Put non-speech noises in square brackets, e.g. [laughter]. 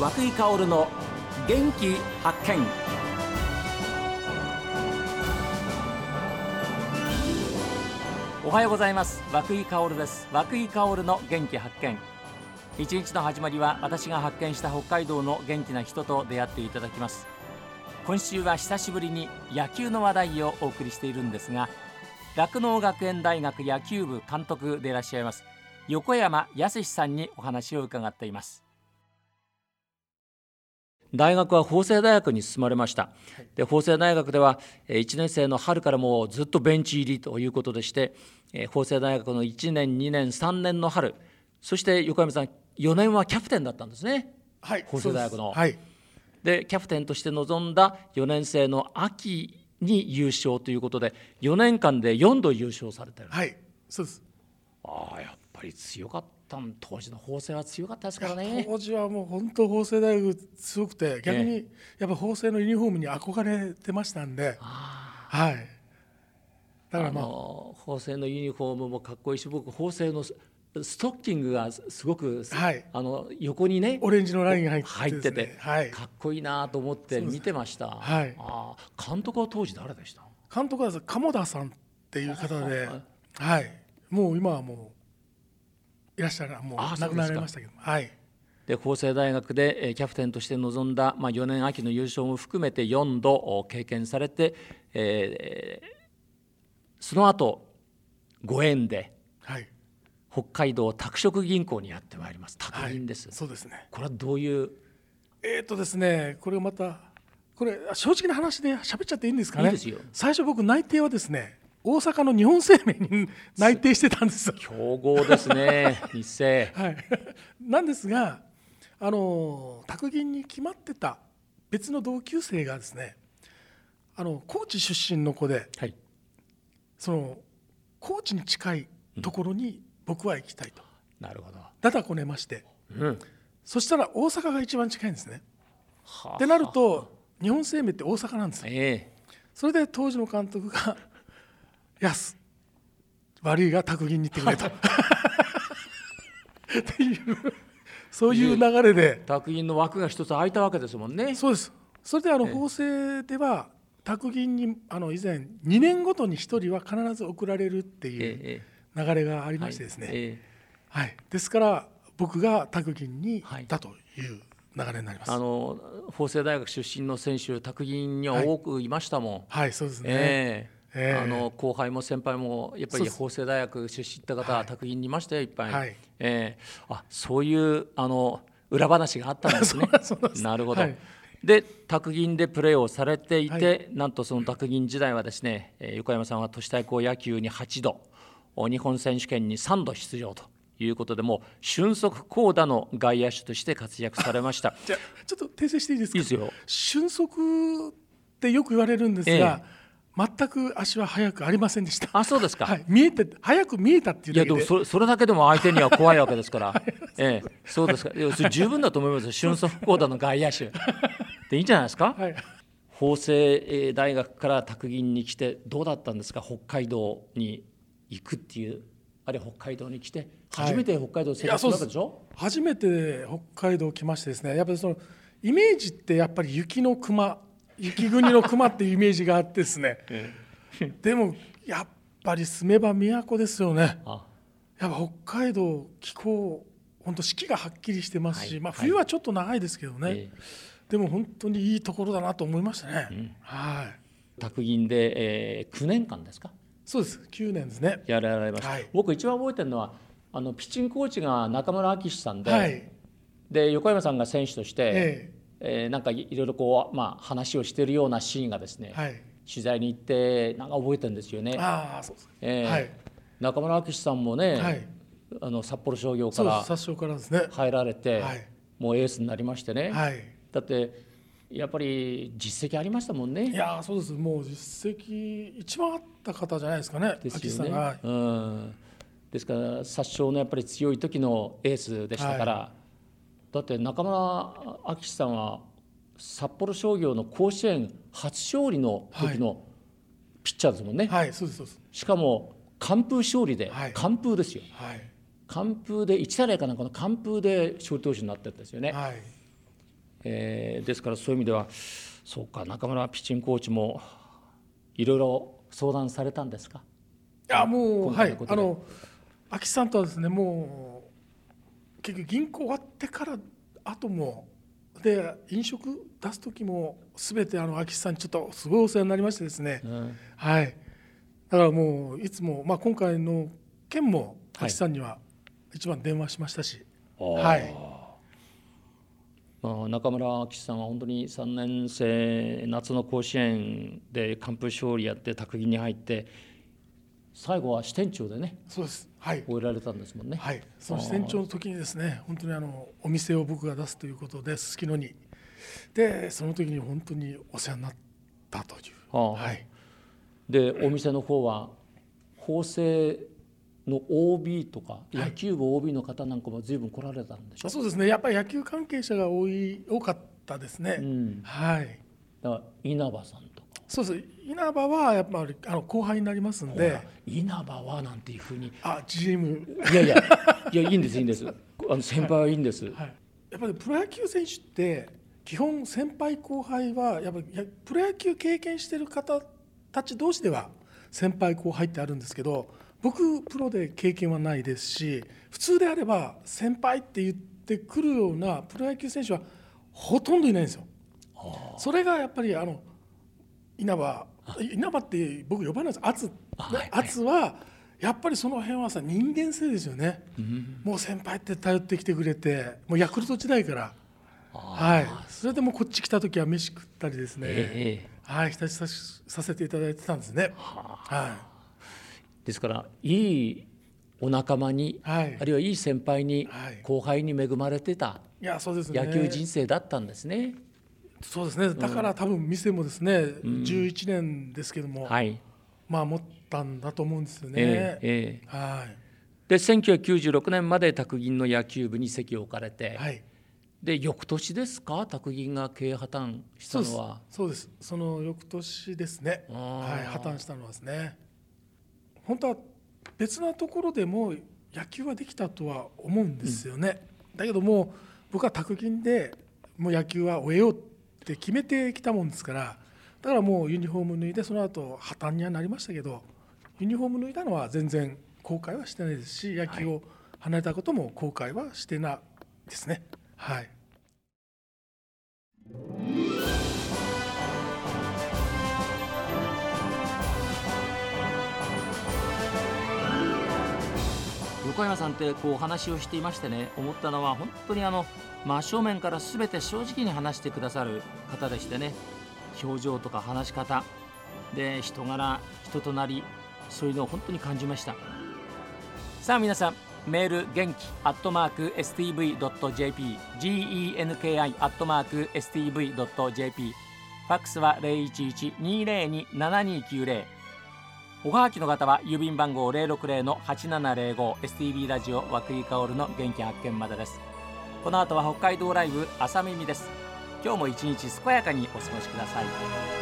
和久井薫の元気発見。おはようございます。和久井薫です。和久井薫の元気発見。一日の始まりは私が発見した北海道の元気な人と出会っていただきます。今週は久しぶりに野球の話題をお送りしているんですが酪農学園大学野球部監督でいらっしゃいます横山康さんにお話を伺っています。大学は法政大学に進まれました。で法政大学では1年生の春からもうずっとベンチ入りということでして法政大学の1年2年3年の春そして横山さん4年はキャプテンだったんですね、はい、法政大学の。はい、でキャプテンとして臨んだ4年生の秋に優勝ということで4年間で4度優勝されてる。はいそうです。ああやっぱり強かった当時の法政は強かったですからね。当時はもう本当法政大学強くて逆にやっぱ法政のユニフォームに憧れてましたんで、はい。だからまあ。法政のユニフォームもかっこいいし僕法政のストッキングがすごく、はい、あの横にねオレンジのラインが入ってて、ねはい、かっこいいなと思って見てました、はい、あ監督は当時誰でした？監督は鴨田さんっていう方で、はい、もう今はもういらっしゃるもう亡くなられましたけどはい。で法政大学でキャプテンとして臨んだ、まあ、4年秋の優勝も含めて4度経験されて、えー、その後ご縁で、はい、北海道拓殖銀行にやってまいります。拓銀です、はい、そうですね。これはどういう？えっ、とですねこれまたこれ正直な話で喋っちゃっていいんですかね。最初僕内定はですね大阪の日本生命に内定してたんです強豪ですね [laughs] 日生、はい、なんですがあの拓銀に決まってた別の同級生がですねあの高知出身の子で、はい、その高知に近いところに僕は行きたいと、うん、なるほど。だだこねまして、うん、そしたら大阪が一番近いんですね。ってなると日本生命って大阪なんですよ。えー、それで当時の監督が「やす悪いが卓銀に行ってくれと」[laughs] っていうそういう流れで。卓銀の枠が一つ空いたわけですもんね。そうです。それであの法政では卓銀にあの以前2年ごとに1人は必ず送られるっていう流れがありましてですね、はい、ですから僕が卓銀に行ったという流れになります。あの法政大学出身の選手卓銀には多くいましたもん。はい、はい、そうですね。えーえー、あの後輩も先輩もやっぱり法政大学出身って方は卓銀にいましたよいっぱい、はい、えー、あそういうあの裏話があったんですね。[laughs] なるほど、はい、で卓銀でプレーをされていて、はい、なんとその卓銀時代はですね、えー、横山さんは都市対抗野球に8度日本選手権に3度出場ということでも俊足高打の外野手として活躍されました。[laughs] じゃちょっと訂正していいですか？いいですよ。俊足ってよく言われるんですが、ええ、全く足は速くありませんでした。あそうですか、はい、見えて速く見えたっていういやでもそれそれだけでも相手には怖いわけですから、[laughs] ええ、そうですか。い十分だと思います俊足高打の外野手でいいんじゃないですか、はい、法政大学から卓銀に来てどうだったんですか？北海道に行くっていう。あるいは北海道に来て初めて北海道生活するわけでしょ、はい、初めて北海道来ましてですねやっぱりそのイメージってやっぱり雪の熊雪国の熊っていうイメージがあってですね。[laughs] でもやっぱり住めば都ですよね。やっぱ北海道気候本当四季がはっきりしてますし、はい、まあ、冬はちょっと長いですけどね、はい、でも本当にいいところだなと思いましたね、うん、はい。宅銀で、えー、9年間ですか？そうです。9年ですね。やられました、はい、僕一番覚えてるのはあのピッチングコーチが中村明さんで、はい、で横山さんが選手として、えええー、なんかいろいろこう、まあ、話をしているようなシーンがですね、はい、取材に行ってなんか覚えてるんですよね。あそうですえーはい、中村明さんもね、はい、あの札幌商業から入られて、はい、もうエースになりましてね、はい、だってやっぱり実績ありましたもんね。いやそうです。もう実績一番あった方じゃないですかね。ですよね。うん、ですから殺傷のやっぱり強い時のエースでしたから、はい、だって中村明さんは札幌商業の甲子園初勝利の時のピッチャーですもんね。はい、そうですそうです。しかも完封勝利で、はい、完封ですよ。はい、完封で1対0かなんかの完封で勝利投手になってるんですよね。はい。えー、ですからそういう意味ではそうか中村ピッチングコーチもいろいろ相談されたんですか？いやもうはい。あの秋さんとはですねもう結局銀行終わってから後もで飲食出す時も全てあの秋さんにちょっとすごいお世話になりましてですね、うん、はい。だからもういつも、まあ、今回の件も秋さんには一番電話しましたし、はい、まあ、中村明さんは本当に3年生夏の甲子園で完封勝利やって卓球に入って最後は支店長でね。そうです。はい終えられたんですもんね。はい。その支店長の時にですね本当にあのお店を僕が出すということですすきのに。でその時に本当にお世話になったという、はい。でお店の方は法政の OB とか野球部 OB の方なんかも随分来られたんでしょ、はい、そうですね。やっぱり野球関係者が多い多かったですね、うん、はい。だから稲葉さんとかそうです稲葉はやっぱりあの後輩になりますんで。稲葉はなんていうふうに。あ GM いやいや。いやいいんですいいんです。あの先輩はいいんです、はい。はい、やっぱりプロ野球選手って基本先輩後輩はやっぱりプロ野球経験してる方たち同士では先輩後輩ってあるんですけど僕プロで経験はないですし普通であれば先輩って言ってくるようなプロ野球選手はほとんどいないんですよ。それがやっぱりあの稲葉稲葉って僕呼ばないです。圧圧はやっぱりその辺はさ人間性ですよね、うん、もう先輩って頼ってきてくれてもうヤクルト時代から。はい。それでもこっち来た時は飯食ったりですね、えー、はい親しさせていただいてたんですね。はい。ですからいいお仲間に、はい、あるいはいい先輩に、はい、後輩に恵まれてた。野球人生だったんですね。そうですね。だから多分店もですね、うん、11年ですけども、はい、まあ持ったんだと思うんですよね。えーえー、はい。で1996年まで卓銀の野球部に席を置かれて、はい、で翌年ですか？卓銀が経営破綻したのは。そうです。その翌年ですね。はい破綻したのはですね。本当は別なところでも野球はできたとは思うんですよね、うん、だけども僕は卓銀でもう野球は終えようって決めてきたもんですからだからもうユニフォーム脱いでその後破綻にはなりましたけどユニフォーム脱いだのは全然後悔はしてないですし野球を離れたことも後悔はしてないですね。はい横山さんってこうお話をしていましてね思ったのは本当にあの真正面から全て正直に話してくださる方でしてね表情とか話し方で人柄人となりそういうのを本当に感じました。さあ皆さんメール元気アットマーク STV.jp genki アットマーク STV.jp ファックスは011-202-7290おはがきの方は郵便番号 060-8705STB ラジオ和久井薫の元気発見までです。この後は北海道ライブ朝耳です。今日も一日健やかにお過ごしください。